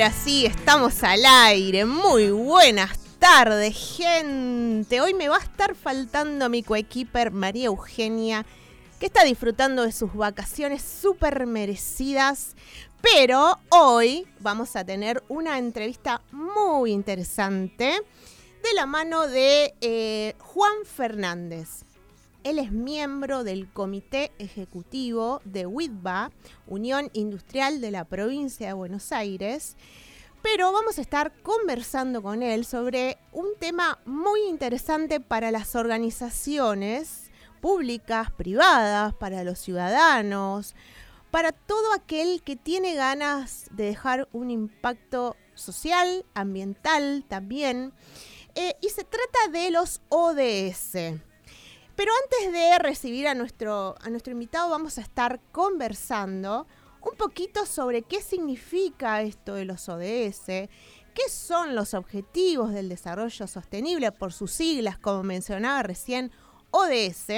Ahora sí, estamos al aire. Muy buenas tardes, gente. Hoy me va a estar faltando mi coequiper María Eugenia, que está disfrutando de sus vacaciones súper merecidas. Pero hoy vamos a tener una entrevista muy interesante de la mano de eh, Juan Fernández. Él es miembro del Comité Ejecutivo de WITBA, Unión Industrial de la Provincia de Buenos Aires. Pero vamos a estar conversando con él sobre un tema muy interesante para las organizaciones públicas, privadas, para los ciudadanos, para todo aquel que tiene ganas de dejar un impacto social, ambiental también. Eh, y se trata de los ODS. Pero antes de recibir a nuestro, a nuestro invitado, vamos a estar conversando un poquito sobre qué significa esto de los ODS, qué son los objetivos del desarrollo sostenible, por sus siglas, como mencionaba recién, ODS,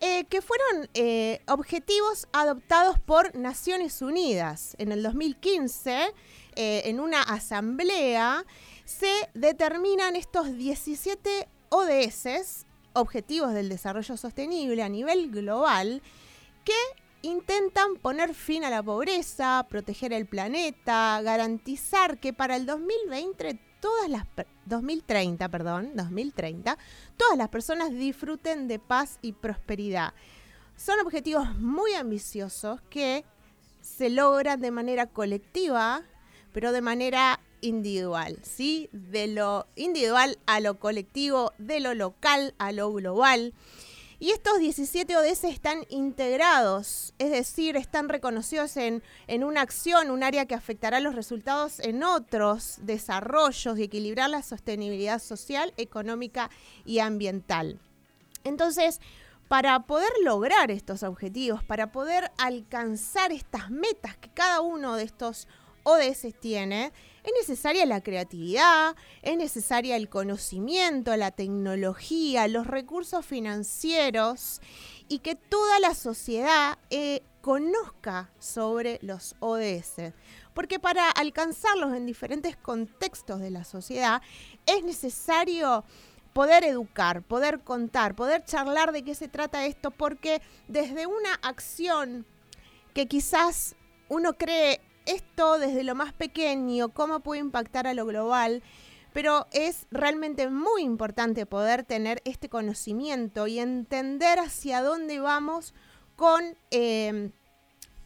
eh, que fueron eh, objetivos adoptados por Naciones Unidas. En el 2015, eh, en una asamblea, se determinan estos 17 ODS objetivos del desarrollo sostenible a nivel global que intentan poner fin a la pobreza, proteger el planeta, garantizar que para el 2020 todas las 2030, perdón, 2030, todas las personas disfruten de paz y prosperidad. Son objetivos muy ambiciosos que se logran de manera colectiva, pero de manera individual, ¿sí? De lo individual a lo colectivo, de lo local a lo global. Y estos 17 ODS están integrados, es decir, están reconocidos en, en, una acción, un área que afectará los resultados en otros desarrollos y equilibrar la sostenibilidad social, económica y ambiental. Entonces, para poder lograr estos objetivos, para poder alcanzar estas metas que cada uno de estos ODS tiene, es necesaria la creatividad, es necesaria el conocimiento, la tecnología, los recursos financieros y que toda la sociedad eh, conozca sobre los ODS. Porque para alcanzarlos en diferentes contextos de la sociedad es necesario poder educar, poder contar, poder charlar de qué se trata esto, porque desde una acción que quizás uno cree esto desde lo más pequeño, cómo puede impactar a lo global, pero es realmente muy importante poder tener este conocimiento y entender hacia dónde vamos con, em,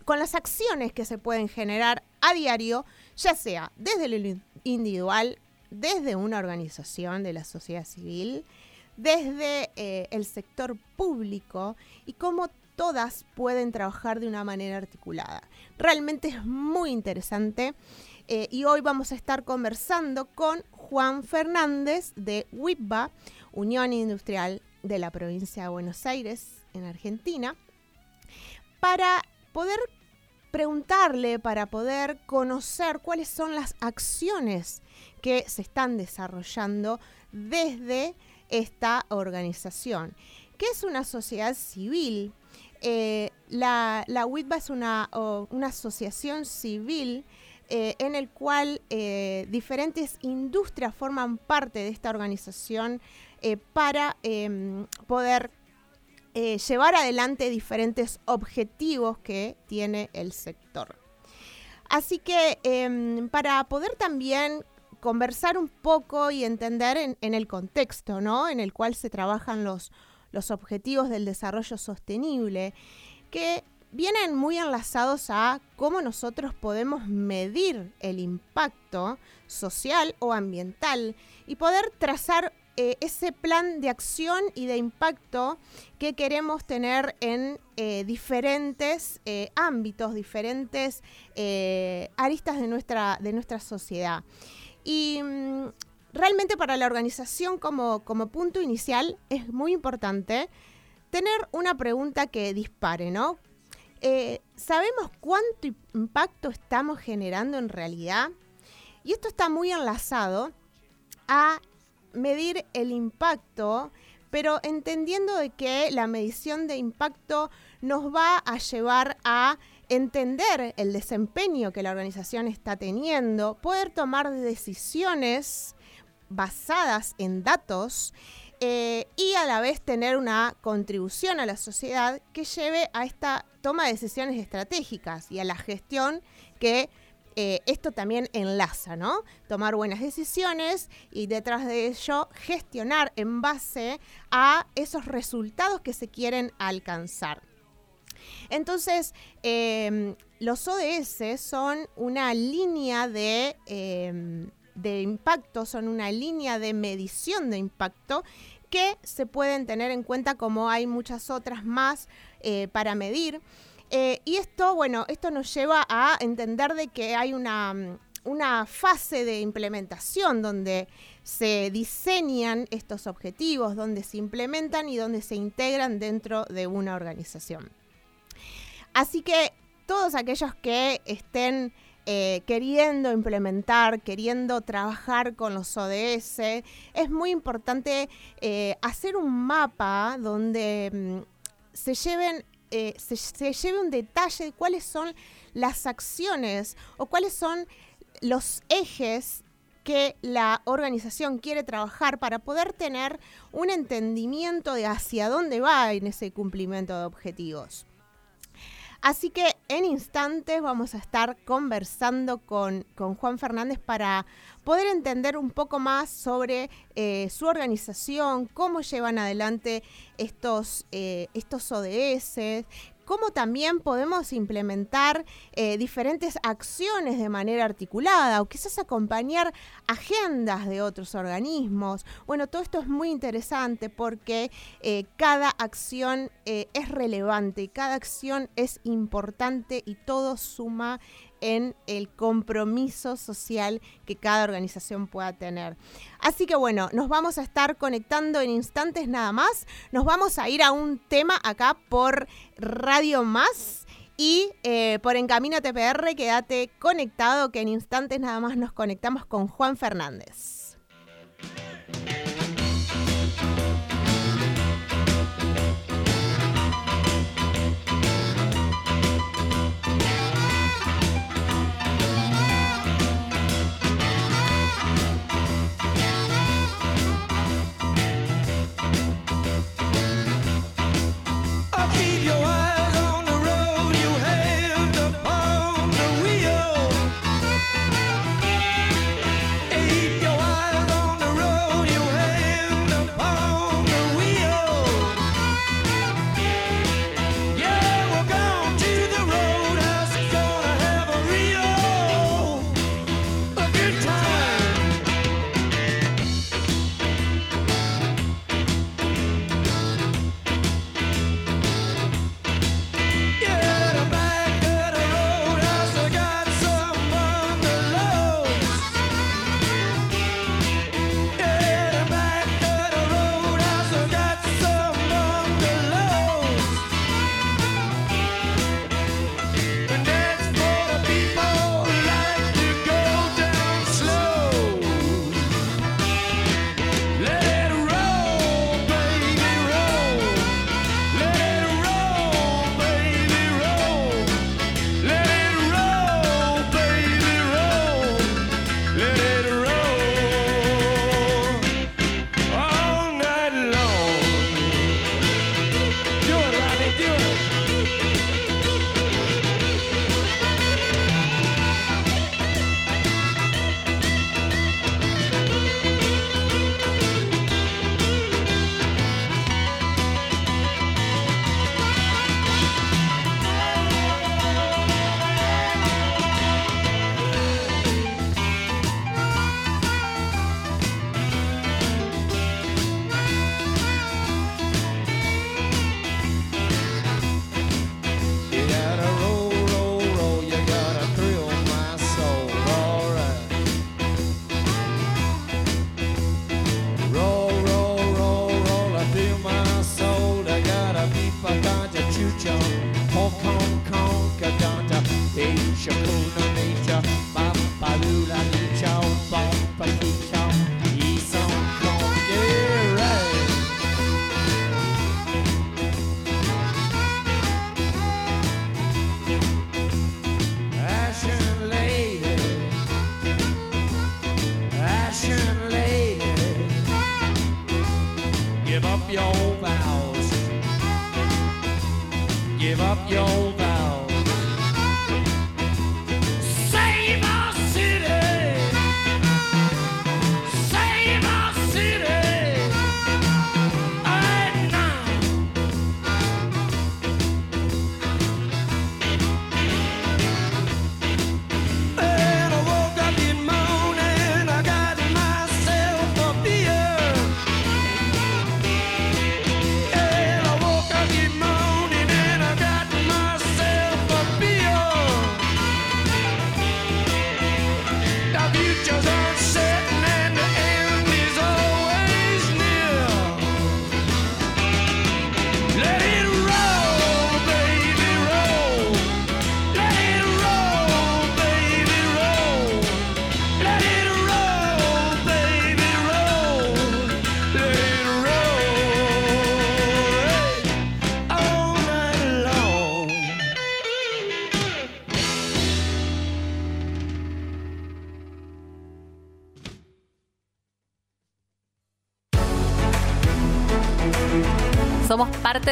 con las acciones que se pueden generar a diario, ya sea desde lo individual, desde una organización de la sociedad civil, desde eh, el sector público y cómo todas pueden trabajar de una manera articulada. Realmente es muy interesante eh, y hoy vamos a estar conversando con Juan Fernández de WIPBA, Unión Industrial de la provincia de Buenos Aires, en Argentina, para poder preguntarle, para poder conocer cuáles son las acciones que se están desarrollando desde esta organización, que es una sociedad civil eh, la, la WITBA es una, una asociación civil eh, en el cual eh, diferentes industrias forman parte de esta organización para em, poder llevar adelante diferentes objetivos que tiene el sector. Así que em, para poder también conversar un poco y entender en, en el contexto ¿no? en el cual se trabajan los, los objetivos del desarrollo sostenible, que vienen muy enlazados a cómo nosotros podemos medir el impacto social o ambiental y poder trazar eh, ese plan de acción y de impacto que queremos tener en eh, diferentes eh, ámbitos, diferentes aristas de nuestra, de nuestra sociedad. Y mm, realmente para la organización como, punto inicial es muy importante tener una pregunta que dispare, ¿no? Eh, ¿Sabemos cuánto impacto estamos generando en realidad? Y esto está muy enlazado a medir el impacto, pero entendiendo de que la medición de impacto nos va a llevar a entender el desempeño que la organización está teniendo, poder tomar decisiones basadas en datos eh, y a la vez tener una contribución a la sociedad que lleve a esta toma de decisiones estratégicas y a la gestión que eh, esto también enlaza, ¿no? Tomar buenas decisiones y detrás de ello gestionar en base a esos resultados que se quieren alcanzar. Entonces, em, los ODS son una línea de, de impacto, son una línea de medición de impacto que se pueden tener en cuenta como hay muchas otras más eh, para medir. Eh, y esto, bueno, esto nos lleva a entender de que hay una, una fase de implementación donde se diseñan estos objetivos, donde se implementan y donde se integran dentro de una organización. Así que todos aquellos que estén eh, queriendo implementar, queriendo trabajar con los ODS, es muy importante eh, hacer un mapa donde mm, se lleven eh, se, lleve un detalle de cuáles son las acciones o cuáles son los ejes que la organización quiere trabajar para poder tener un entendimiento de hacia dónde va en ese cumplimiento de objetivos. Así que en instantes vamos a estar conversando con, Juan Fernández para poder entender un poco más sobre eh, su organización, cómo llevan adelante estos, eh, estos ODS, cómo también podemos implementar eh, diferentes acciones de manera articulada o quizás acompañar agendas de otros organismos. Bueno, todo esto es muy interesante porque eh, cada acción eh, es relevante, cada acción es importante y todo suma en el compromiso social que cada organización pueda tener. Así que bueno, nos vamos a estar conectando en instantes nada más. Nos vamos a ir a un tema acá por Radio Más. Y eh, por Encamino TPR, quédate conectado que en instantes nada más nos conectamos con Juan Fernández.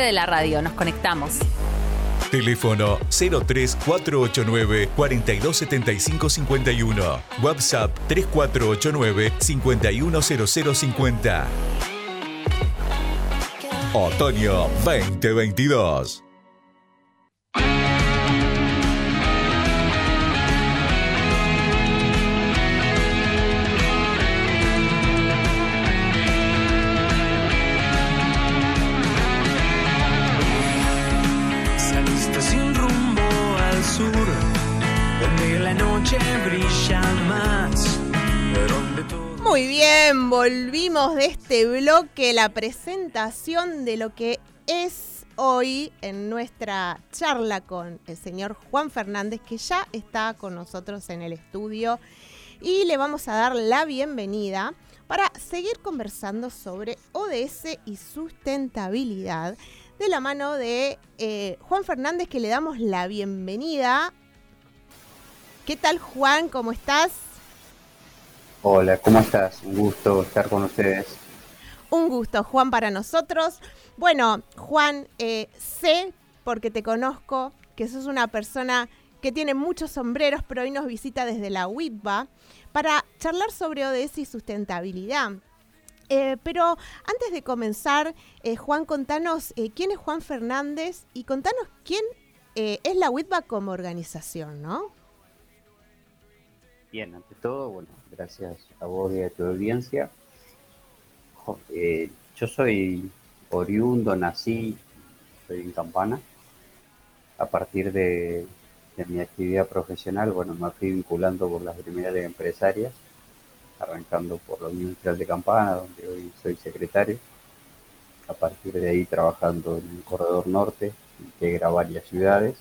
De la radio. Nos conectamos. Teléfono 03489 427551. WhatsApp 3489 510050. Otoño 2022. Muy bien, volvimos de este bloque, la presentación de lo que es hoy en nuestra charla con el señor Juan Fernández, que ya está con nosotros en el estudio. Y le vamos a dar la bienvenida para seguir conversando sobre ODS y sustentabilidad de la mano de eh, Juan Fernández, que le damos la bienvenida. ¿Qué tal Juan? ¿Cómo estás? Hola, ¿cómo estás? Un gusto estar con ustedes. Un gusto, Juan, para nosotros. Bueno, Juan, eh, sé, porque te conozco, que sos una persona que tiene muchos sombreros, pero hoy nos visita desde la WIPBA para charlar sobre ODS y sustentabilidad. Eh, pero antes de comenzar, eh, Juan, contanos quién es Juan Fernández y contanos quién es la WIPBA como organización, ¿no? Bien, ante todo, bueno, gracias a vos y a tu audiencia. Eh, yo soy oriundo, nací, soy en Campana. A partir de, mi actividad profesional, bueno, me fui vinculando por las primeras empresarias, arrancando por la Unión Industrial de Campana, donde hoy soy secretario. A partir de ahí trabajando en el Corredor Norte, integra varias ciudades.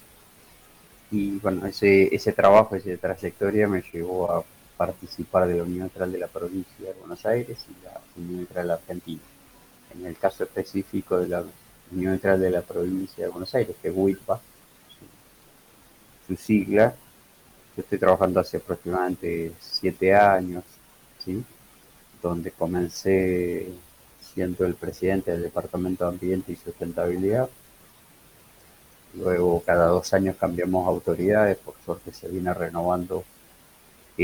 Y bueno, ese, ese trabajo, esa trayectoria me llevó a participar de la Unión Neutral de la Provincia de Buenos Aires y la Unión de Argentina. En el caso específico de la Unión Neutral de la Provincia de Buenos Aires, que es WIPA, su, sigla, yo estoy trabajando hace aproximadamente siete años, ¿sí? donde comencé siendo el presidente del Departamento de Ambiente y Sustentabilidad. Luego cada dos años cambiamos autoridades, por suerte se viene renovando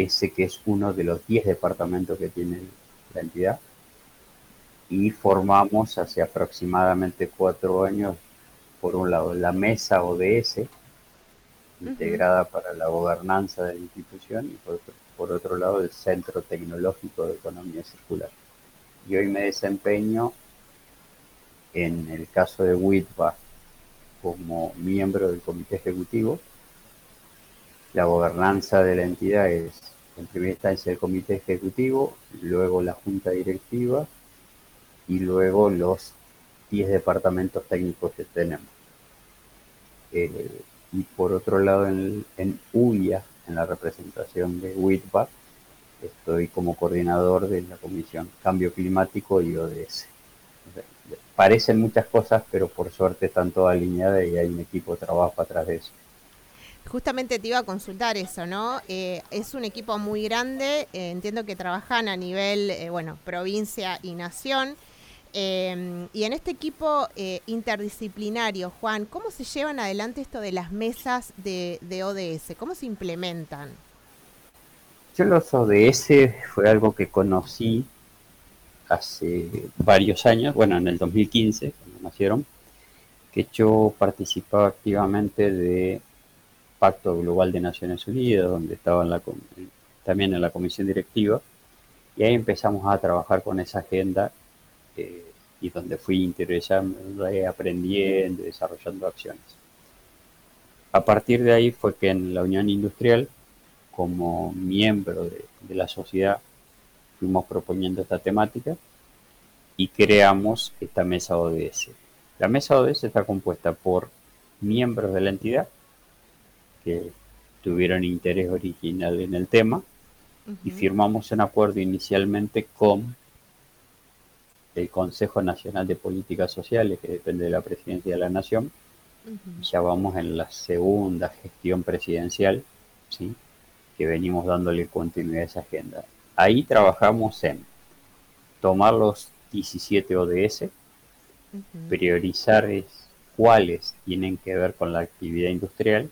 ese que es uno de los 10 departamentos que tiene la entidad. Y formamos hace aproximadamente cuatro años, por un lado, la mesa ODS, integrada para la gobernanza de la institución, y por otro, lado, el Centro Tecnológico de Economía Circular. Y hoy me desempeño, en el caso de WITBA, como miembro del comité ejecutivo, la gobernanza de la entidad es, en primera instancia, el comité ejecutivo, luego la junta directiva y luego los 10 departamentos técnicos que tenemos. Eh, y por otro lado, en, en UIA, en la representación de WITBA, estoy como coordinador de la Comisión Cambio Climático y ODS. Parecen muchas cosas, pero por suerte están todas alineadas y hay un equipo de trabajo atrás de eso. Justamente te iba a consultar eso, ¿no? Eh, es un equipo muy grande, eh, entiendo que trabajan a nivel, eh, bueno, provincia y nación. Y en este equipo interdisciplinario, Juan, ¿cómo se llevan adelante esto de las mesas de, de ODS? ¿Cómo se implementan? Yo los ODS fue algo que conocí hace varios años, bueno, en el 2015, cuando nacieron, que yo participaba activamente de Pacto Global de Naciones Unidas, donde estaba también en la comisión directiva, y ahí empezamos a trabajar con esa agenda eh, y donde fui interesando, aprendiendo, desarrollando acciones. A partir de ahí fue que en la Unión Industrial, como miembro de, de la sociedad, fuimos proponiendo esta temática y creamos esta mesa ODS. La mesa ODS está compuesta por miembros de la entidad que tuvieron interés original en el tema y firmamos un acuerdo inicialmente con el Consejo Nacional de Políticas Sociales, que depende de la Presidencia de la Nación. Ya vamos en la segunda gestión presidencial, ¿sí? que venimos dándole continuidad a esa agenda. Ahí trabajamos en tomar los 17 ODS, priorizar cuáles tienen que ver con la actividad industrial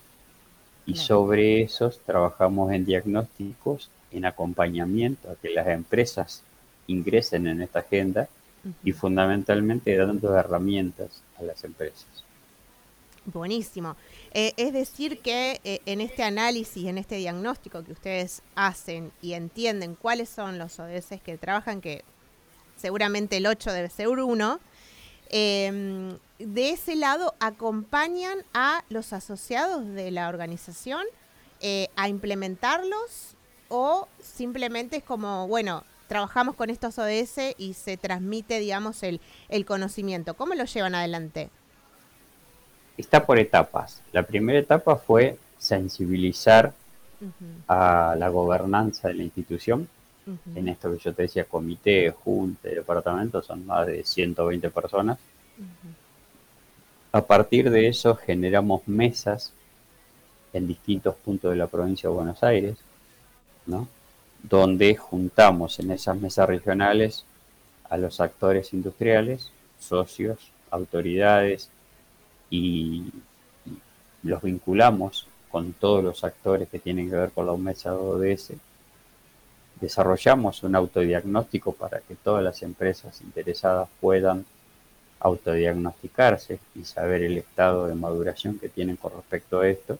y sobre esos trabajamos en diagnósticos, en acompañamiento a que las empresas ingresen en esta agenda y fundamentalmente dando herramientas a las empresas. Buenísimo. Eh, es decir, que eh, en este análisis, en este diagnóstico que ustedes hacen y entienden cuáles son los ODS que trabajan, que seguramente el 8 debe ser uno, em, de ese lado acompañan a los asociados de la organización eh, a implementarlos o simplemente es como, bueno, trabajamos con estos ODS y se transmite, digamos, el, el conocimiento. ¿Cómo lo llevan adelante? Está por etapas. La primera etapa fue sensibilizar a la gobernanza de la institución en esto que yo te decía, comité, junta departamento, son más de 120 personas. A partir de eso generamos mesas en distintos puntos de la provincia de Buenos Aires, ¿no? donde juntamos en esas mesas regionales a los actores industriales, socios, autoridades y, los vinculamos con todos los actores que tienen que ver con la mesa ODS desarrollamos un autodiagnóstico para que todas las empresas interesadas puedan autodiagnosticarse y saber el estado de maduración que tienen con respecto a esto.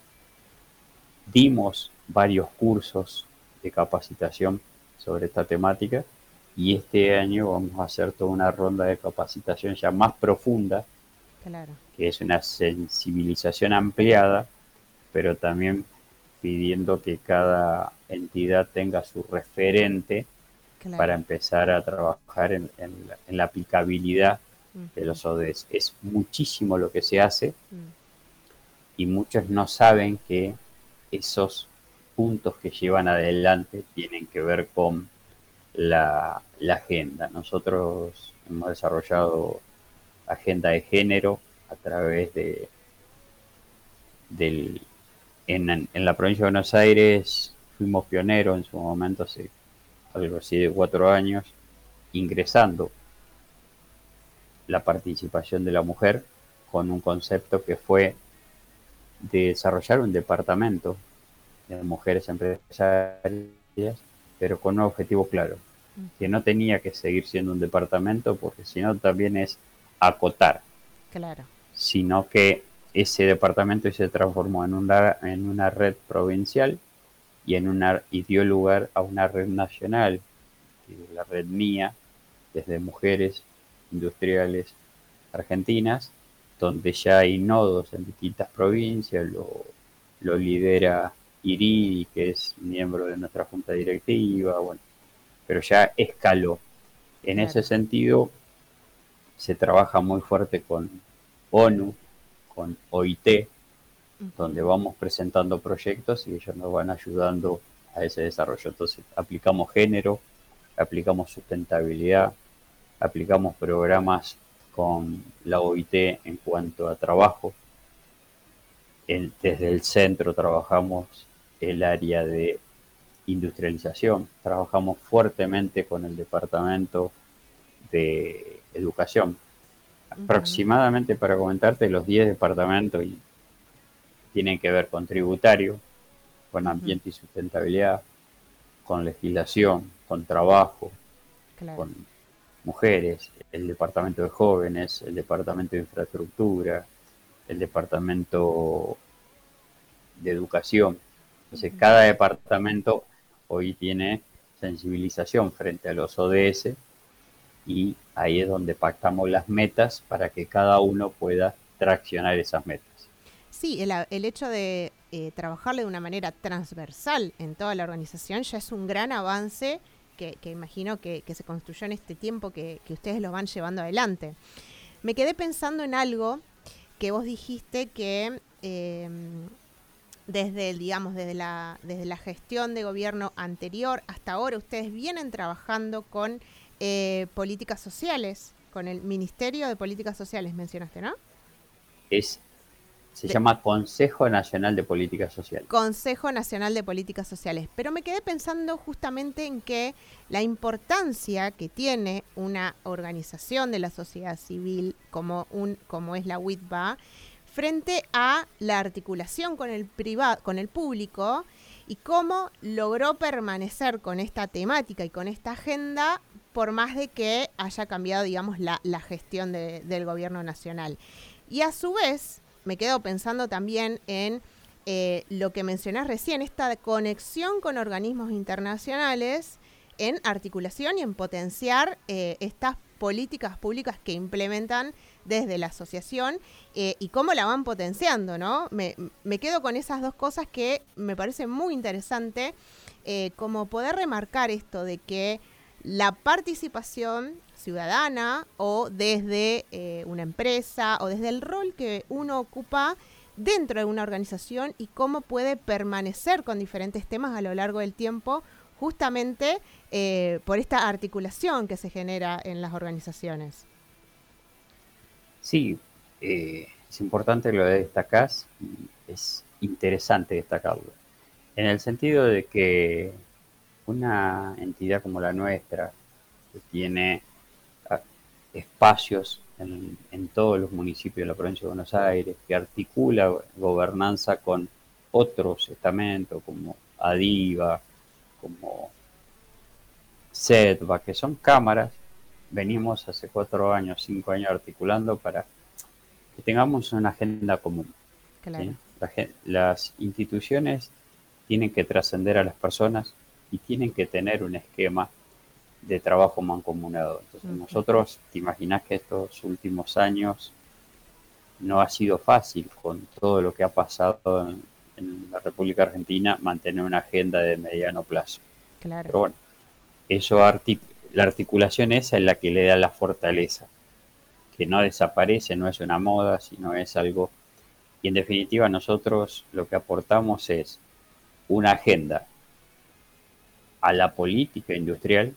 Dimos varios cursos de capacitación sobre esta temática y este año vamos a hacer toda una ronda de capacitación ya más profunda, que es una sensibilización ampliada, pero también pidiendo que cada entidad tenga su referente para empezar a trabajar en, la, aplicabilidad de los ODS. Es muchísimo lo que se hace mm. y muchos no saben que esos puntos que llevan adelante tienen que ver con la, agenda. Nosotros hemos desarrollado agenda de género a través de del en, la provincia de Buenos Aires fuimos pioneros en su momento, hace algo así de cuatro años, ingresando la participación de la mujer con un concepto que fue de desarrollar un departamento de mujeres empresarias, pero con un objetivo claro, que no tenía que seguir siendo un departamento porque si no también es acotar, claro. sino que ese departamento se transformó en una, en una red provincial y, en una, y dio lugar a una red nacional, la red mía, desde mujeres industriales argentinas, donde ya hay nodos en distintas provincias, lo, lo lidera Iri, que es miembro de nuestra junta directiva, bueno, pero ya escaló. En ese sentido, se trabaja muy fuerte con ONU, con OIT, donde vamos presentando proyectos y ellos nos van ayudando a ese desarrollo. Entonces, aplicamos género, aplicamos sustentabilidad, aplicamos programas con la OIT en cuanto a trabajo. desde el centro trabajamos el área de industrialización, trabajamos fuertemente con el departamento de educación. Aproximadamente, para comentarte, los 10 departamentos y tienen que ver con tributario, con ambiente y sustentabilidad, con legislación, con trabajo, con mujeres, el departamento de jóvenes, el departamento de infraestructura, el departamento de educación. Entonces, cada departamento hoy tiene sensibilización frente a los ODS y ahí es donde pactamos las metas para que cada uno pueda traccionar esas metas. Sí, el, hecho de eh, trabajarle de una manera transversal en toda la organización ya es un gran avance que, imagino que, se construyó en este tiempo que, ustedes lo van llevando adelante. Me quedé pensando en algo que vos dijiste que em, desde, digamos, desde la, desde la gestión de gobierno anterior hasta ahora, ustedes vienen trabajando con eh, políticas sociales, con el Ministerio de Políticas Sociales, mencionaste, ¿no? Es, se llama Consejo Nacional de Políticas Sociales. Consejo Nacional de Políticas Sociales. Pero me quedé pensando justamente en que la importancia que tiene una organización de la sociedad civil como, un, como es la WITBA frente a la articulación con el privado, con el público y cómo logró permanecer con esta temática y con esta agenda por más de que haya cambiado, digamos, la, gestión del gobierno nacional. Y a su vez, me quedo pensando también en eh, lo que mencionás recién, esta conexión con organismos internacionales en articulación y en potenciar eh, estas políticas públicas que implementan desde la asociación eh, y cómo la van potenciando, ¿no? Me, quedo con esas dos cosas que me parece muy interesante, como poder remarcar esto de que la participación ciudadana o desde eh, una empresa o desde el rol que uno ocupa dentro de una organización y cómo puede permanecer con diferentes temas a lo largo del tiempo justamente por esta articulación que se genera en las organizaciones. Sí, eh, es importante lo de destacás y es interesante destacarlo. En el sentido de que una entidad como la nuestra, que tiene espacios en, en, todos los municipios de la provincia de Buenos Aires, que articula gobernanza con otros estamentos como ADIVA, como SEDVA, que son cámaras venimos hace cuatro años, cinco años articulando para que tengamos una agenda común. las instituciones tienen que trascender a las personas y tienen que tener un esquema de trabajo mancomunado. Entonces, nosotros, te imaginas que estos últimos años no ha sido fácil con todo lo que ha pasado en, la República Argentina mantener una agenda de mediano plazo. Claro. Pero bueno, eso la articulación esa es la que le da la fortaleza, que no desaparece, no es una moda, sino es algo... Y en definitiva nosotros lo que aportamos es una agenda a la política industrial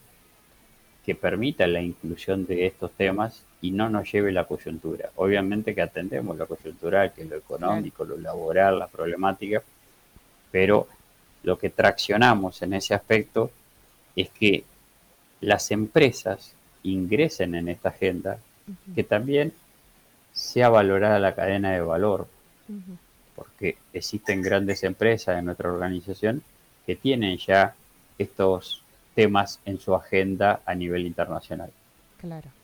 que permita la inclusión de estos temas y no nos lleve la coyuntura. Obviamente que atendemos la coyuntura, que es lo económico, lo laboral, la problemática, pero lo que traccionamos en ese aspecto es que las empresas ingresen en esta agenda, que también sea valorada la cadena de valor, porque existen grandes empresas en nuestra organización que tienen ya estos temas en su agenda a nivel internacional.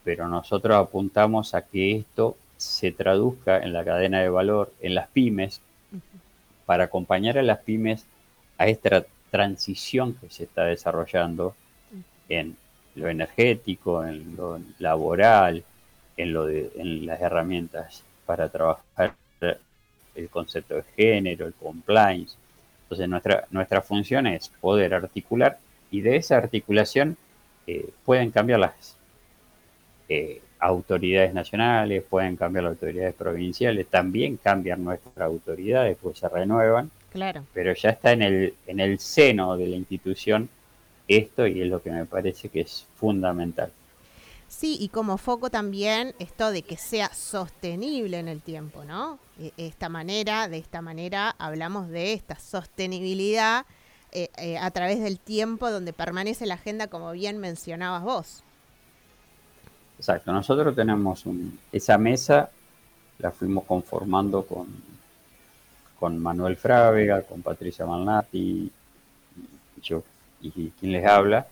Pero nosotros apuntamos a que esto se traduzca en la cadena de valor, en las pymes, para acompañar a las pymes a esta transición que se está desarrollando en lo energético, en lo laboral, en, lo de, en las herramientas para trabajar el concepto de género, el compliance. Entonces nuestra, nuestra función es poder articular y de esa articulación eh, pueden cambiar las eh, autoridades nacionales, pueden cambiar las autoridades provinciales, también cambian nuestras autoridades, pues se renuevan. Claro. Pero ya está en el, en el seno de la institución esto y es lo que me parece que es fundamental. Sí, y como foco también esto de que sea sostenible en el tiempo, ¿no? E, esta manera, de esta manera hablamos de esta sostenibilidad eh, eh, a través del tiempo donde permanece la agenda como bien mencionabas vos. Exacto, nosotros tenemos esa mesa, la fuimos conformando con, con Manuel Frávega, con Patricia Malnati, y yo y quien les habla,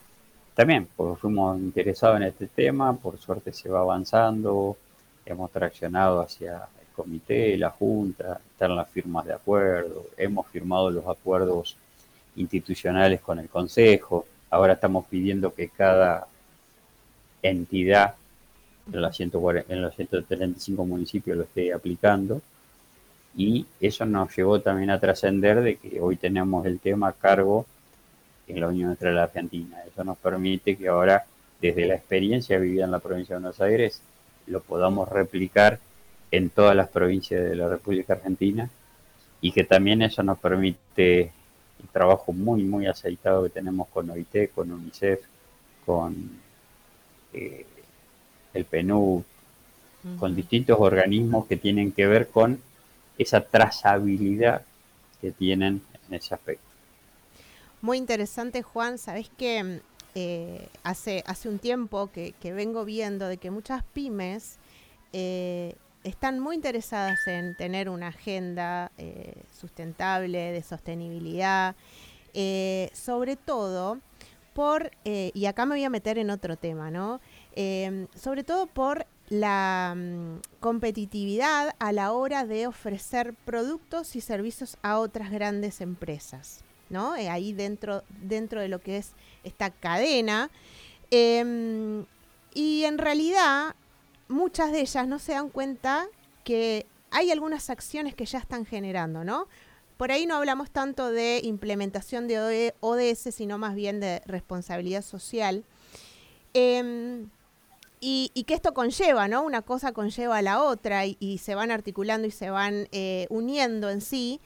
también, porque fuimos interesados en este tema, por suerte se va avanzando, hemos traccionado hacia el comité, la junta, están las firmas de acuerdo, hemos firmado los acuerdos institucionales con el consejo, ahora estamos pidiendo que cada entidad en, los 135 municipios lo esté aplicando y eso nos llevó también a trascender de que hoy tenemos el tema a cargo en la Unión entre la Argentina. Eso nos permite que ahora, desde la experiencia vivida en la provincia de Buenos Aires, lo podamos replicar en todas las provincias de la República Argentina y que también eso nos permite el trabajo muy, muy aceitado que tenemos con OIT, con UNICEF, con eh, el PNUD, con distintos organismos que tienen que ver con esa trazabilidad que tienen en ese aspecto. Muy interesante, Juan. Sabes que eh, hace, hace un tiempo que, vengo viendo de que muchas pymes eh, están muy interesadas en tener una agenda eh, sustentable, de sostenibilidad, sobre todo por, y acá me voy a meter en otro tema, ¿no? sobre todo por la mm, competitividad a la hora de ofrecer productos y servicios a otras grandes empresas. ¿no? Eh, ahí dentro, dentro de lo que es esta cadena. Em, y en realidad, muchas de ellas no se dan cuenta que hay algunas acciones que ya están generando, ¿no? Por ahí no hablamos tanto de implementación de ODS, sino más bien de responsabilidad social. Em, y, que esto conlleva, ¿no? Una cosa conlleva a la otra y, se van articulando y se van eh, uniendo en sí.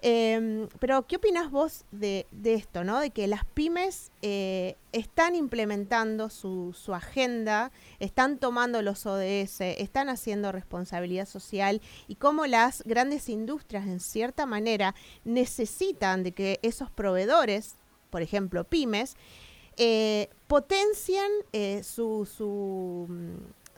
Em, pero, ¿qué opinas vos de, esto, ¿no? De que las pymes eh, están implementando su, agenda, están tomando los ODS, están haciendo responsabilidad social y cómo las grandes industrias, en cierta manera, necesitan de que esos proveedores, por ejemplo, pymes, eh, potencian eh, su,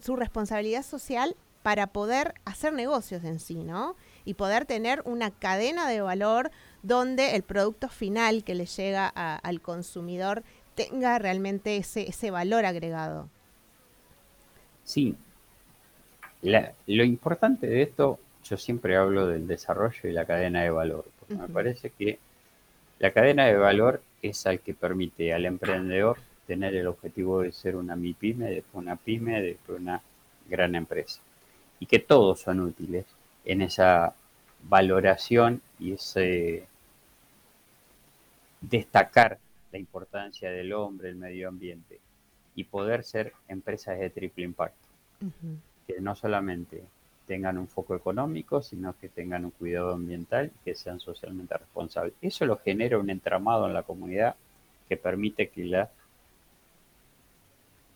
su responsabilidad social para poder hacer negocios en sí, ¿no? Y poder tener una cadena de valor donde el producto final que le llega al consumidor tenga realmente ese, ese valor agregado. Sí. lo importante de esto, yo siempre hablo del desarrollo y la cadena de valor, porque me parece que la cadena de valor es al que permite al emprendedor tener el objetivo de ser una MIPYME, después una PYME, después una gran empresa. Y que todos son útiles en esa valoración y ese destacar la importancia del hombre, el medio ambiente y poder ser empresas de triple impacto, que no solamente tengan un foco económico, sino que tengan un cuidado ambiental y que sean socialmente responsables. Eso lo genera un entramado en la comunidad que permite que la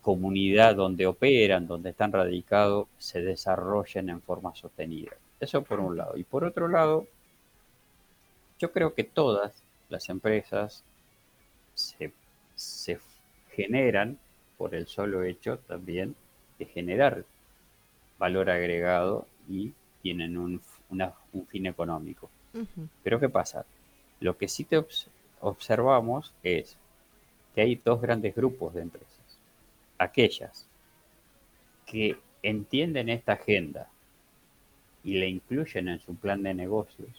comunidad donde operan, donde están radicados, se desarrollen en forma sostenida. Eso por un lado. Y por otro lado, yo creo que todas las empresas se, generan por el solo hecho también de generar valor agregado y tienen un, fin económico. Pero ¿qué pasa? Lo que sí te observamos es que hay dos grandes grupos de empresas. Aquellas que entienden esta agenda y la incluyen en su plan de negocios.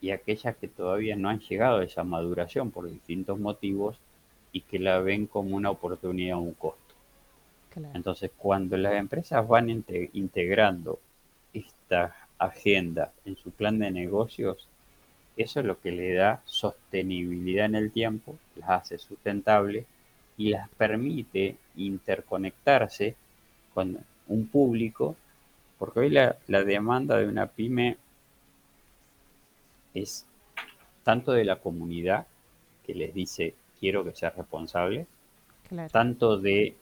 Y aquellas que todavía no han llegado a esa maduración por distintos motivos y que la ven como una oportunidad o un costo. Entonces, cuando las empresas van integrando esta agenda en su plan de negocios, eso es lo que le da sostenibilidad en el tiempo, las hace sustentables y las permite interconectarse con un público porque hoy la, demanda de una pyme es tanto de la comunidad que les dice quiero que sea responsable, tanto de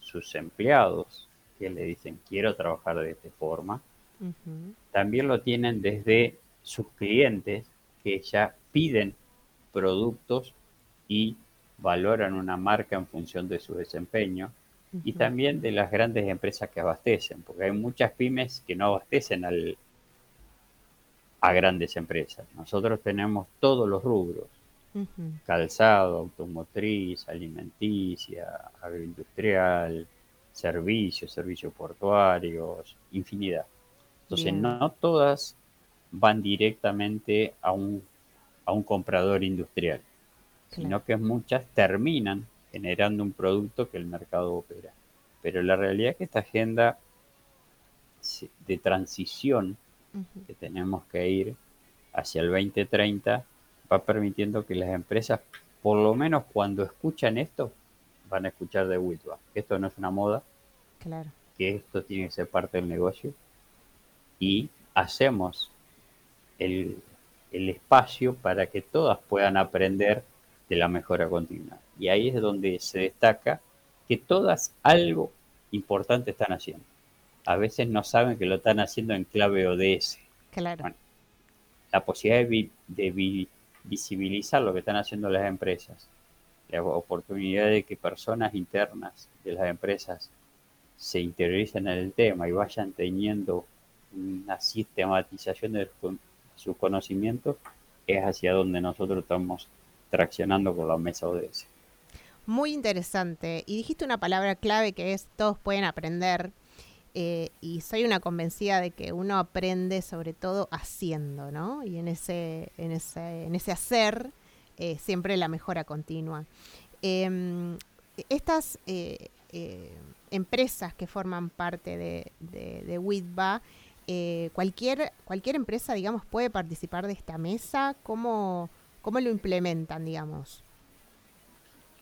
sus empleados que le dicen quiero trabajar de esta forma, también lo tienen desde sus clientes que ya piden productos y valoran una marca en función de su desempeño, y también de las grandes empresas que abastecen, porque hay muchas pymes que no abastecen al, a grandes empresas. Nosotros tenemos todos los rubros, calzado, automotriz, alimenticia, agroindustrial, servicios, servicios portuarios, infinidad. Entonces, no todas van directamente a un, a un comprador industrial, sino que muchas terminan generando un producto que el mercado opera. Pero la realidad es que esta agenda de transición que tenemos que ir hacia el 2030 va permitiendo que las empresas, por lo menos cuando escuchan esto, van a escuchar de que esto no es una moda, claro. que esto tiene que ser parte del negocio y hacemos el, el espacio para que todas puedan aprender de la mejora continua. Y ahí es donde se destaca que todas algo importante están haciendo. A veces no saben que lo están haciendo en clave ODS. Claro. la posibilidad de, visibilizar lo que están haciendo las empresas, la oportunidad de que personas internas de las empresas se interioricen en el tema y vayan teniendo una sistematización de sus conocimientos, es hacia donde nosotros estamos traccionando con la mesa ODS. Muy interesante. Y dijiste una palabra clave que es todos pueden aprender. Eh, y soy una convencida de que uno aprende sobre todo haciendo, ¿no? Y en ese, en ese, en ese hacer eh, siempre la mejora continua. Em, estas eh, empresas que forman parte de, de, de cualquier, cualquier empresa, digamos, puede participar de esta mesa. ¿Cómo, ¿Cómo lo implementan, digamos?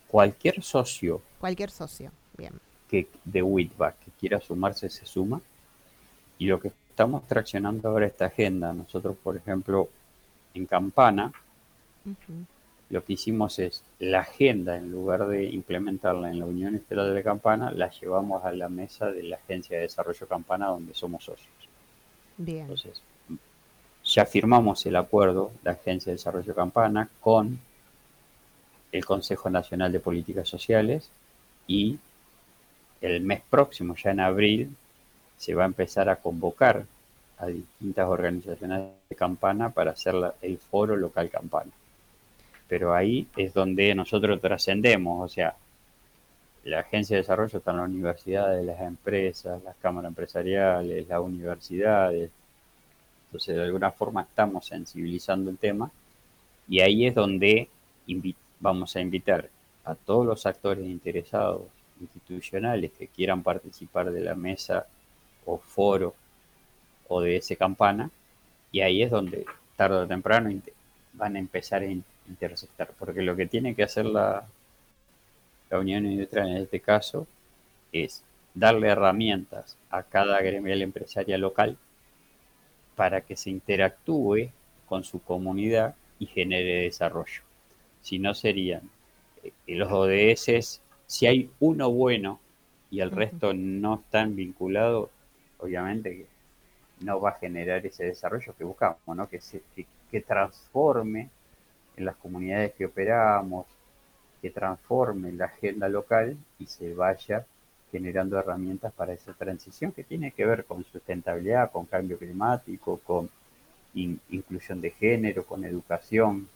Cualquier socio. Cualquier socio, bien. Que, de Witback que quiera sumarse, se suma. Y lo que estamos traccionando ahora esta agenda, nosotros, por ejemplo, en Campana, lo que hicimos es la agenda, en lugar de implementarla en la Unión Estelar de Campana, la llevamos a la mesa de la Agencia de Desarrollo Campana, donde somos socios. Bien. Entonces, ya firmamos el acuerdo de Agencia de Desarrollo Campana con el Consejo Nacional de Políticas Sociales y el mes próximo, ya en abril, se va a empezar a convocar a distintas organizaciones de Campana para hacer el foro local Campana. Pero ahí es donde nosotros trascendemos, o sea, la agencia de desarrollo está en la universidades, las empresas, las cámaras empresariales, las universidades, entonces, de alguna forma estamos sensibilizando el tema y ahí es donde vamos a invitar a todos los actores interesados, institucionales, que quieran participar de la mesa o foro o de ese campana, y ahí es donde tarde o temprano van a empezar a interceptar, porque lo que tiene que hacer la, la Unión Industrial en este caso es darle herramientas a cada gremial empresaria local para que se interactúe con su comunidad y genere desarrollo. Si no serían eh, los ODS, si hay uno bueno y el resto no están vinculados, obviamente que no va a generar ese desarrollo que buscamos, ¿no? que, se, que transforme en las comunidades que operamos, que transforme la agenda local y se vaya generando herramientas para esa transición que tiene que ver con sustentabilidad, con cambio climático, con inclusión de género, con educación.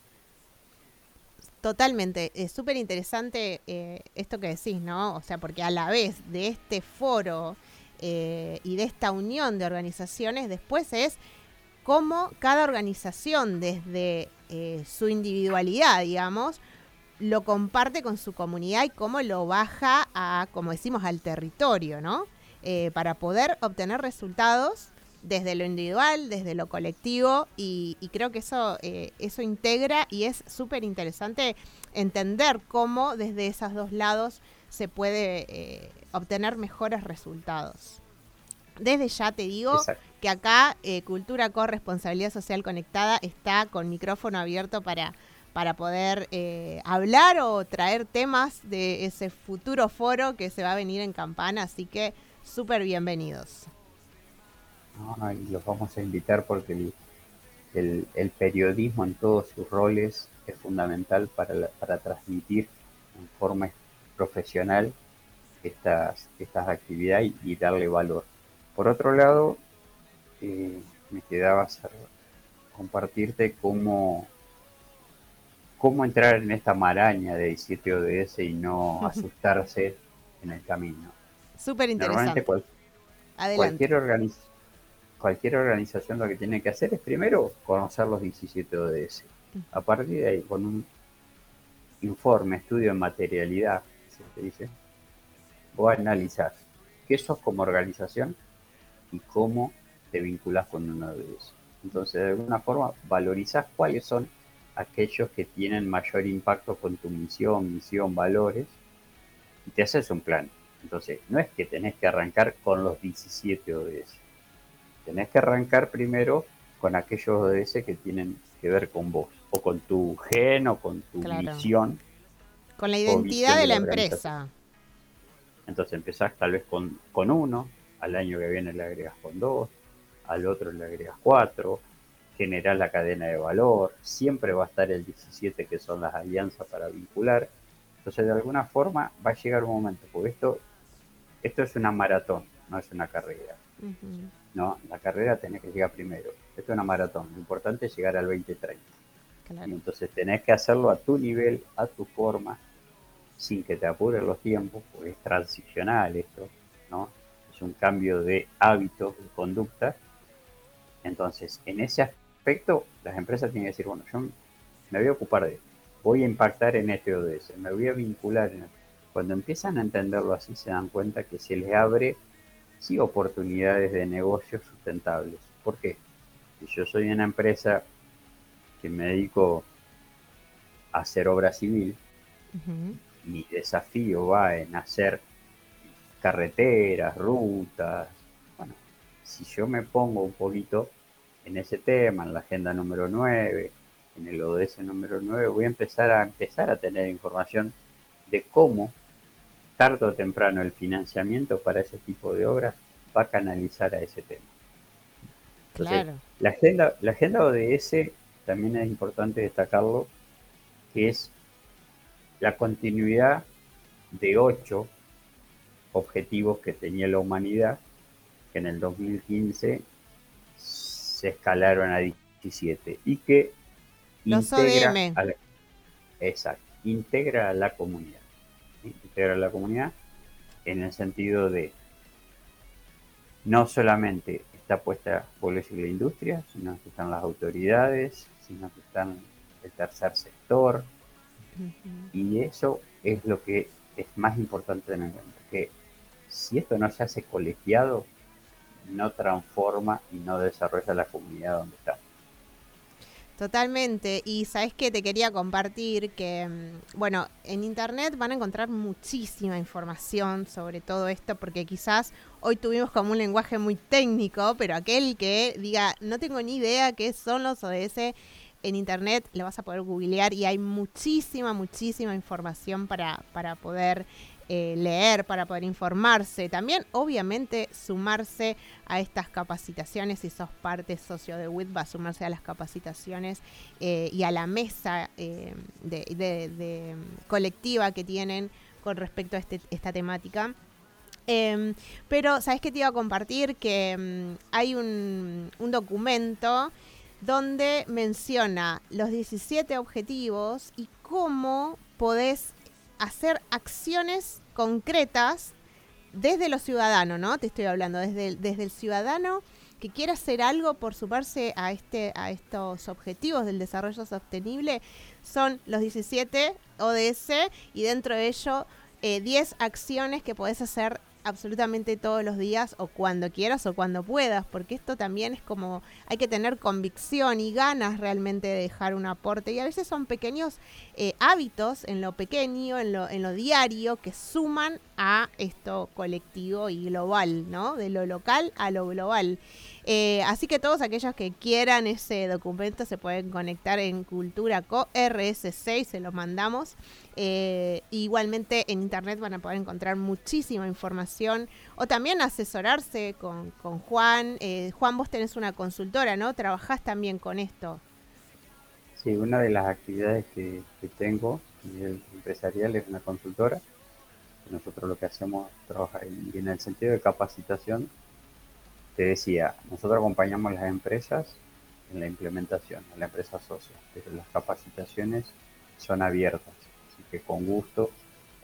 Totalmente, es súper interesante eh, esto que decís, ¿no? O sea, porque a la vez de este foro eh, y de esta unión de organizaciones, después es cómo cada organización desde eh, su individualidad, digamos, lo comparte con su comunidad y cómo lo baja a, como decimos, al territorio, ¿no? Eh, para poder obtener resultados desde lo individual, desde lo colectivo, y, creo que eso, eh, eso integra y es súper interesante entender cómo desde esos dos lados se puede eh, obtener mejores resultados. Desde ya te digo que acá Cultura Corresponsabilidad Social Conectada está con micrófono abierto para para poder eh, hablar o traer temas de ese futuro foro que se va a venir en Campana, así que súper bienvenidos. y los vamos a invitar porque el, periodismo en todos sus roles es fundamental para, para transmitir en forma profesional estas, estas actividades y, darle valor. Por otro lado, eh, me quedaba compartirte cómo, cómo entrar en esta maraña de 17 ODS y no asustarse en el camino. Súper interesante. cualquier, cualquier organización lo que tiene que hacer es primero conocer los 17 ODS. A partir de ahí, con un informe, estudio en materialidad, se dice, o analizar qué sos como organización y cómo te vinculas con uno de ellos. Entonces, de alguna forma, valorizas cuáles son aquellos que tienen mayor impacto con tu misión, misión, valores, y te haces un plan. Entonces, no es que tenés que arrancar con los 17 ODS. Tenés que arrancar primero con aquellos ODS que tienen que ver con vos, o con tu gen, o con tu misión. Con la identidad de la, empresa. Entonces empezás tal vez con, con uno, al año que viene le agregas con dos, al otro le agregas cuatro, generar la cadena de valor, siempre va a estar el 17 que son las alianzas para vincular. Entonces de alguna forma va a llegar un momento, porque esto, esto es una maratón, no es una carrera. No, la carrera tenés que llegar primero. Esto es una maratón, lo importante es llegar al 2030. Y entonces tenés que hacerlo a tu nivel, a tu forma, sin que te apuren los tiempos, porque es transicional esto, ¿no? Es un cambio de hábitos, de conducta. Entonces, en ese aspecto, las empresas tienen que decir, bueno, yo me voy a ocupar de esto, voy a impactar en este ODS, me voy a vincular en Cuando empiezan a entenderlo así, se dan cuenta que se les abre, sí, oportunidades de negocios sustentables. ¿Por qué? Si yo soy una empresa que me dedico a hacer obra civil, mi desafío va en hacer carreteras, rutas. Bueno, si yo me pongo un poquito en ese tema, en la agenda número 9, en el ODS número 9, voy a empezar a empezar a tener información de cómo tarde o temprano el financiamiento para ese tipo de obras va a canalizar a ese tema. claro. La agenda, la agenda ODS también es importante destacarlo, que es la continuidad de ocho objetivos que tenía la humanidad, que en el 2015 se escalaron a 17 y que integra a la, exacto, integra a la comunidad. Integra a la comunidad en el sentido de no solamente está puesta por la industria, sino que están las autoridades, sino que están el tercer sector, y eso es lo que es más importante tener en cuenta, que si esto no se hace colegiado, no transforma y no desarrolla la comunidad donde está. Totalmente. Y sabes que te quería compartir que, mm, bueno, en internet van a encontrar muchísima información sobre todo esto, porque quizás hoy tuvimos como un lenguaje muy técnico, pero aquel que diga, no tengo ni idea qué son los ODS, en internet lo vas a poder googlear y hay muchísima, muchísima información para, para poder eh, leer, para poder informarse. También, obviamente, sumarse a estas capacitaciones, si sos parte socio de WIT, va a sumarse a las capacitaciones eh, y a la mesa eh, de, colectiva que tienen con respecto a este, esta temática. Em, pero, ¿sabes qué te iba a compartir? Que mm, hay un documento donde menciona los 17 objetivos y cómo podés hacer acciones concretas desde los ciudadanos, ¿no? Te estoy hablando, desde el, desde el ciudadano que quiera hacer algo por sumarse a, este, a estos objetivos del desarrollo sostenible, son los 17 ODS y dentro de ello 10 eh, acciones que podés hacer absolutamente todos los días o cuando quieras o cuando puedas, porque esto también es como hay que tener convicción y ganas realmente de dejar un aporte. Y a veces son pequeños eh, hábitos en lo pequeño, en lo, en lo diario que suman a esto colectivo y global, ¿no? De lo local a lo global. Eh, así que todos aquellos que quieran ese documento se pueden conectar en Cultura Co RS6, se lo mandamos. Eh, igualmente en internet van a poder encontrar muchísima información o también asesorarse con, Juan. Eh, Juan, vos tenés una consultora, ¿no? Trabajás también con esto. Sí, una de las actividades que, tengo empresarial es una consultora nosotros lo que hacemos trabajar y en el sentido de capacitación, te decía, nosotros acompañamos a las empresas en la implementación, a la empresa socia, pero las capacitaciones son abiertas, así que con gusto,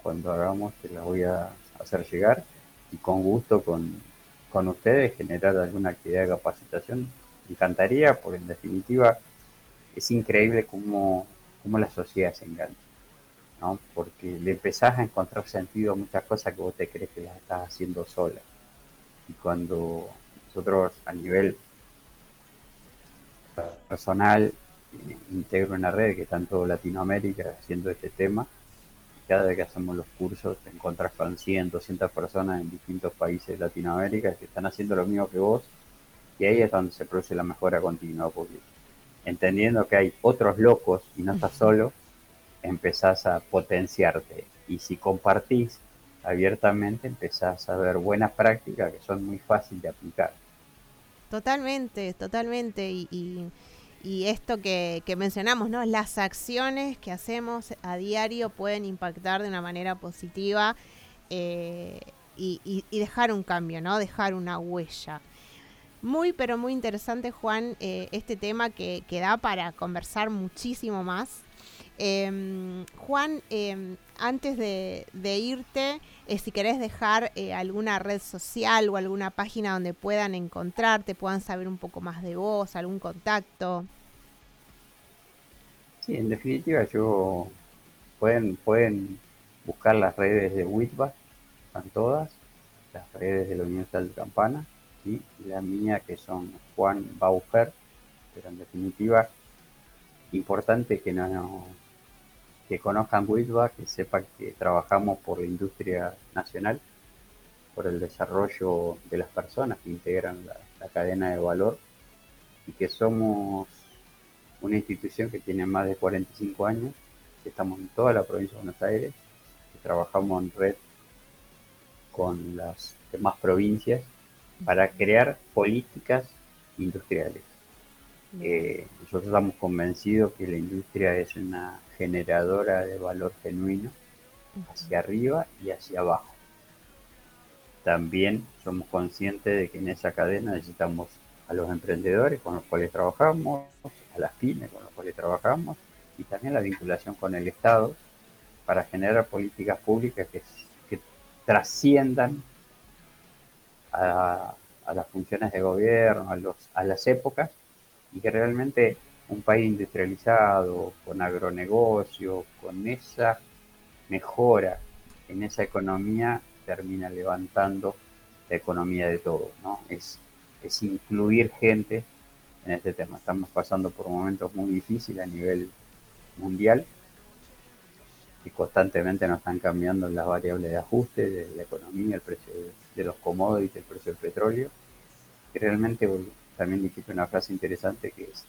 cuando hagamos, te las voy a hacer llegar y con gusto con, con ustedes generar alguna actividad de capacitación. Me encantaría, porque en definitiva es increíble cómo, cómo la sociedad se engancha. ¿No? Porque le empezás a encontrar sentido a muchas cosas que vos te crees que las estás haciendo sola. Y cuando nosotros a nivel personal eh, integro una red que está en toda Latinoamérica haciendo este tema, cada vez que hacemos los cursos te encuentras con 100, 200 personas en distintos países de Latinoamérica que están haciendo lo mismo que vos y ahí es donde se produce la mejora continua porque entendiendo que hay otros locos y no estás solo, empezás a potenciarte. Y si compartís abiertamente, empezás a ver buenas prácticas que son muy fáciles de aplicar. Totalmente, totalmente. Y, esto que, mencionamos, ¿no? Las acciones que hacemos a diario pueden impactar de una manera positiva eh, y, dejar un cambio, ¿no? Dejar una huella. Muy, pero muy interesante, Juan, eh, este tema que, que da para conversar muchísimo más. Em, Juan, em, antes de, irte, eh, si querés dejar eh, alguna red social o alguna página donde puedan encontrarte, puedan saber un poco más de vos, algún contacto. Sí, en definitiva, yo pueden, pueden buscar las redes de Witback, están todas, las redes de la Universidad de Campana y la mía que son Juan Baufer, pero en definitiva importante que no, que conozcan Witba, que sepan que trabajamos por la industria nacional, por el desarrollo de las personas que integran la, cadena de valor y que somos una institución que tiene más de 45 años, que estamos en toda la provincia de Buenos Aires, que trabajamos en red con las demás provincias para crear políticas industriales. Eh, nosotros estamos convencidos que la industria es una generadora de valor genuino hacia arriba y hacia abajo. También somos conscientes de que en esa cadena necesitamos a los emprendedores con los cuales trabajamos, a las pymes con los cuales trabajamos y también la vinculación con el Estado para generar políticas públicas que, trasciendan a, las funciones de gobierno, a, los, a las épocas y que realmente un país industrializado, con agronegocio, con esa mejora en esa economía, termina levantando la economía de todo, ¿no? Es, es incluir gente en este tema. Estamos pasando por momentos muy difíciles a nivel mundial y constantemente nos están cambiando las variables de ajuste de la economía, el precio de, los commodities, el precio del petróleo. Y realmente también dijiste una frase interesante que es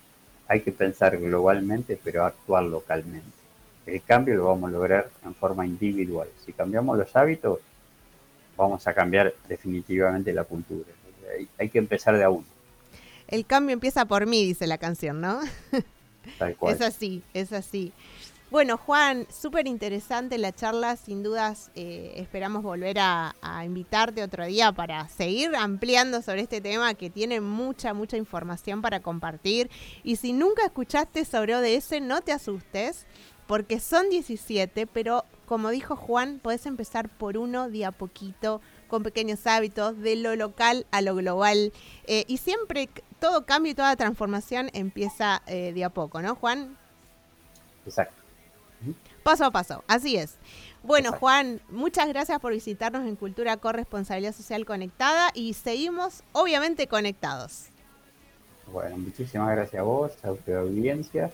hay que pensar globalmente, pero actuar localmente. El cambio lo vamos a lograr en forma individual. Si cambiamos los hábitos, vamos a cambiar definitivamente la cultura. Hay, que empezar de a uno. El cambio empieza por mí, dice la canción, ¿no? Tal cual. Es así, es así. Bueno, Juan, súper interesante la charla, sin dudas eh, esperamos volver a, invitarte otro día para seguir ampliando sobre este tema que tiene mucha, mucha información para compartir. Y si nunca escuchaste sobre ODS, no te asustes, porque son 17, pero como dijo Juan, podés empezar por uno día a poquito, con pequeños hábitos, de lo local a lo global. Eh, y siempre todo cambio y toda transformación empieza eh, de a poco, ¿no, Juan? Exacto paso a paso, así es. Bueno, Juan, muchas gracias por visitarnos en Cultura Corresponsabilidad Social Conectada y seguimos obviamente conectados. Bueno, muchísimas gracias a vos, a tu audiencia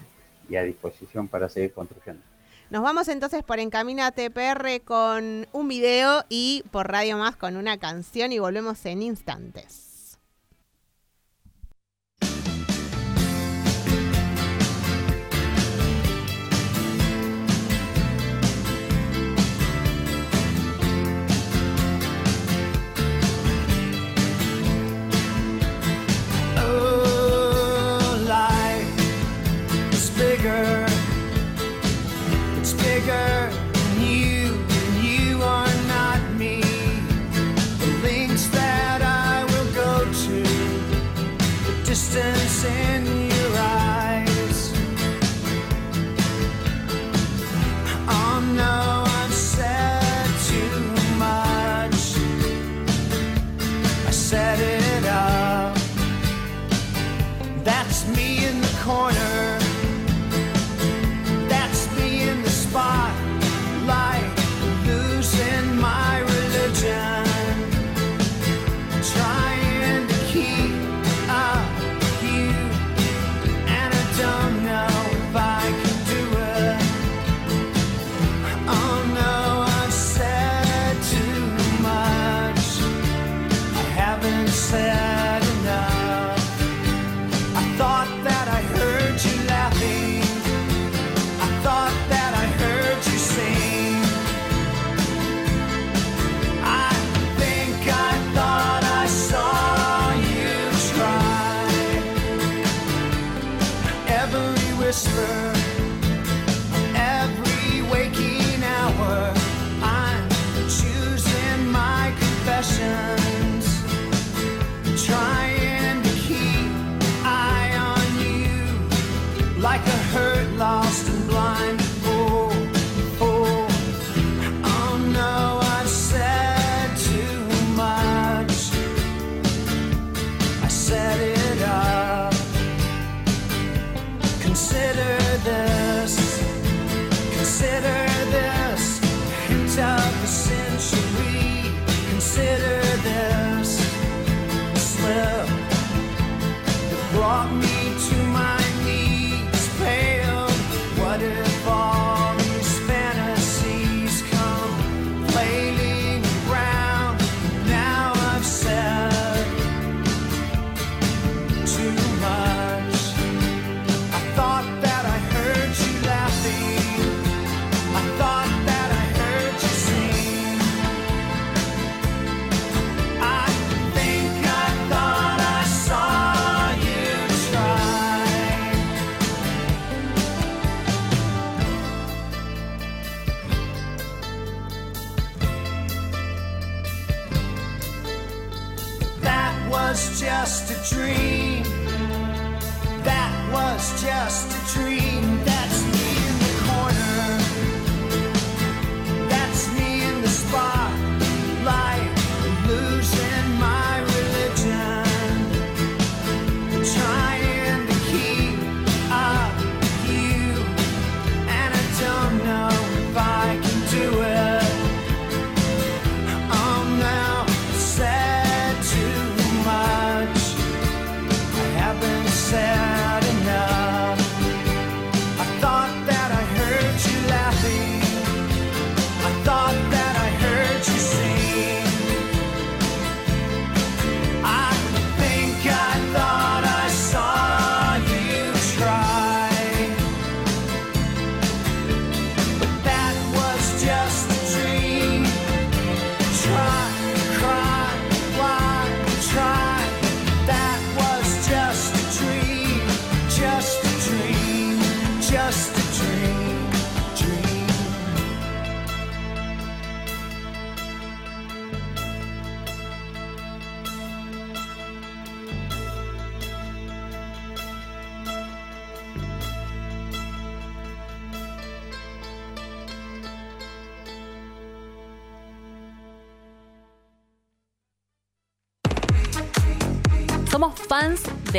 y a disposición para seguir construyendo. Nos vamos entonces por Encamina TPR con un video y por Radio Más con una canción y volvemos en instantes.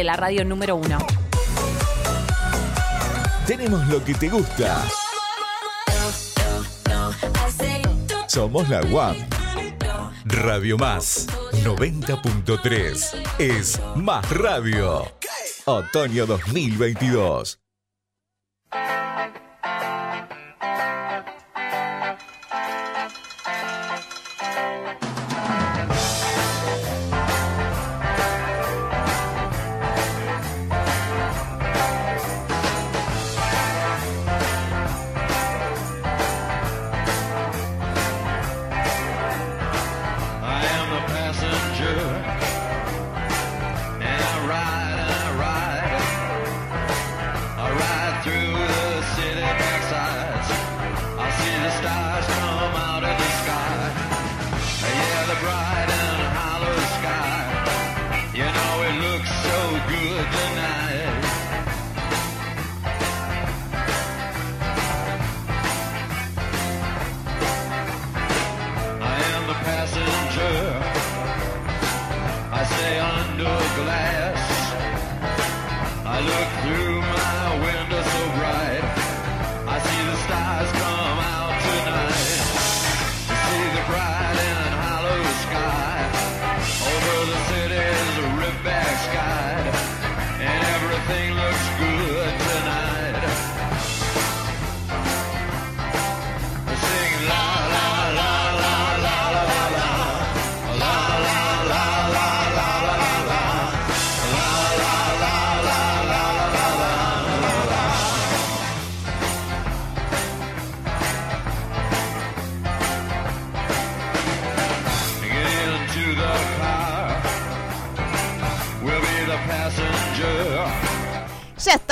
de la radio número uno. Tenemos lo que te gusta. Somos la UAM. Radio Más 90.3 es Más Radio. Otoño 2022.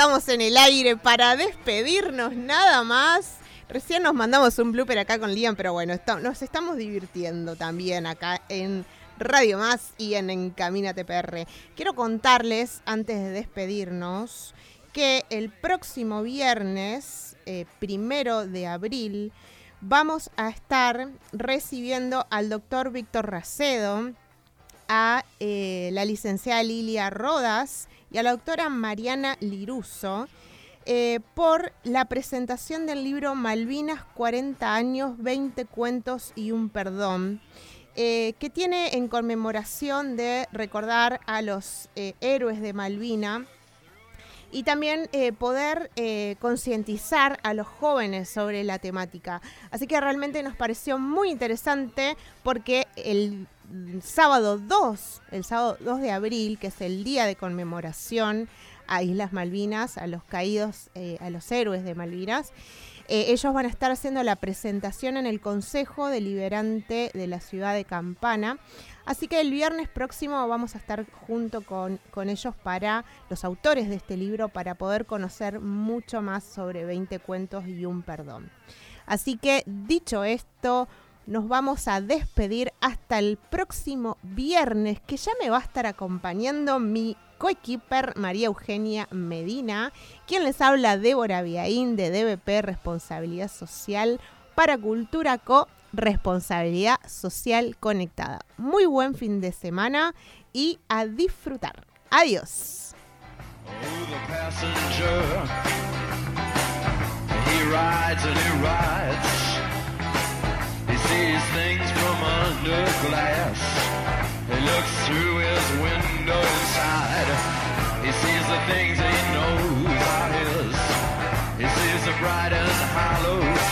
Estamos en el aire para despedirnos nada más. Recién nos mandamos un blooper acá con Liam, pero bueno, nos estamos divirtiendo también acá en Radio Más y en Encamínate PR. Quiero contarles, antes de despedirnos, que el próximo viernes, eh, primero de abril, vamos a estar recibiendo al doctor Víctor Racedo, a eh, la licenciada Lilia Rodas y a la doctora Mariana Liruso eh, por la presentación del libro Malvinas 40 años, 20 cuentos y un perdón. Eh, que tiene en conmemoración de recordar a los héroes de Malvina y también eh, poder eh, concientizar a los jóvenes sobre la temática. Así que realmente nos pareció muy interesante porque el sábado 2, el sábado 2 de abril, que es el día de conmemoración a Islas Malvinas, a los caídos, eh, a los héroes de Malvinas, ellos van a estar haciendo la presentación en el Consejo Deliberante de la ciudad de Campana. Así que el viernes próximo vamos a estar junto con, ellos para los autores de este libro para poder conocer mucho más sobre 20 cuentos y un perdón. Así que dicho esto, nos vamos a despedir hasta el próximo viernes, que ya me va a estar acompañando mi coequiper María Eugenia Medina, quien les habla Débora Viaín de DBP Responsabilidad Social para Cultura Co responsabilidad social conectada. Muy buen fin de semana y a disfrutar. Adiós. He sees the things he knows are his. He sees the bright and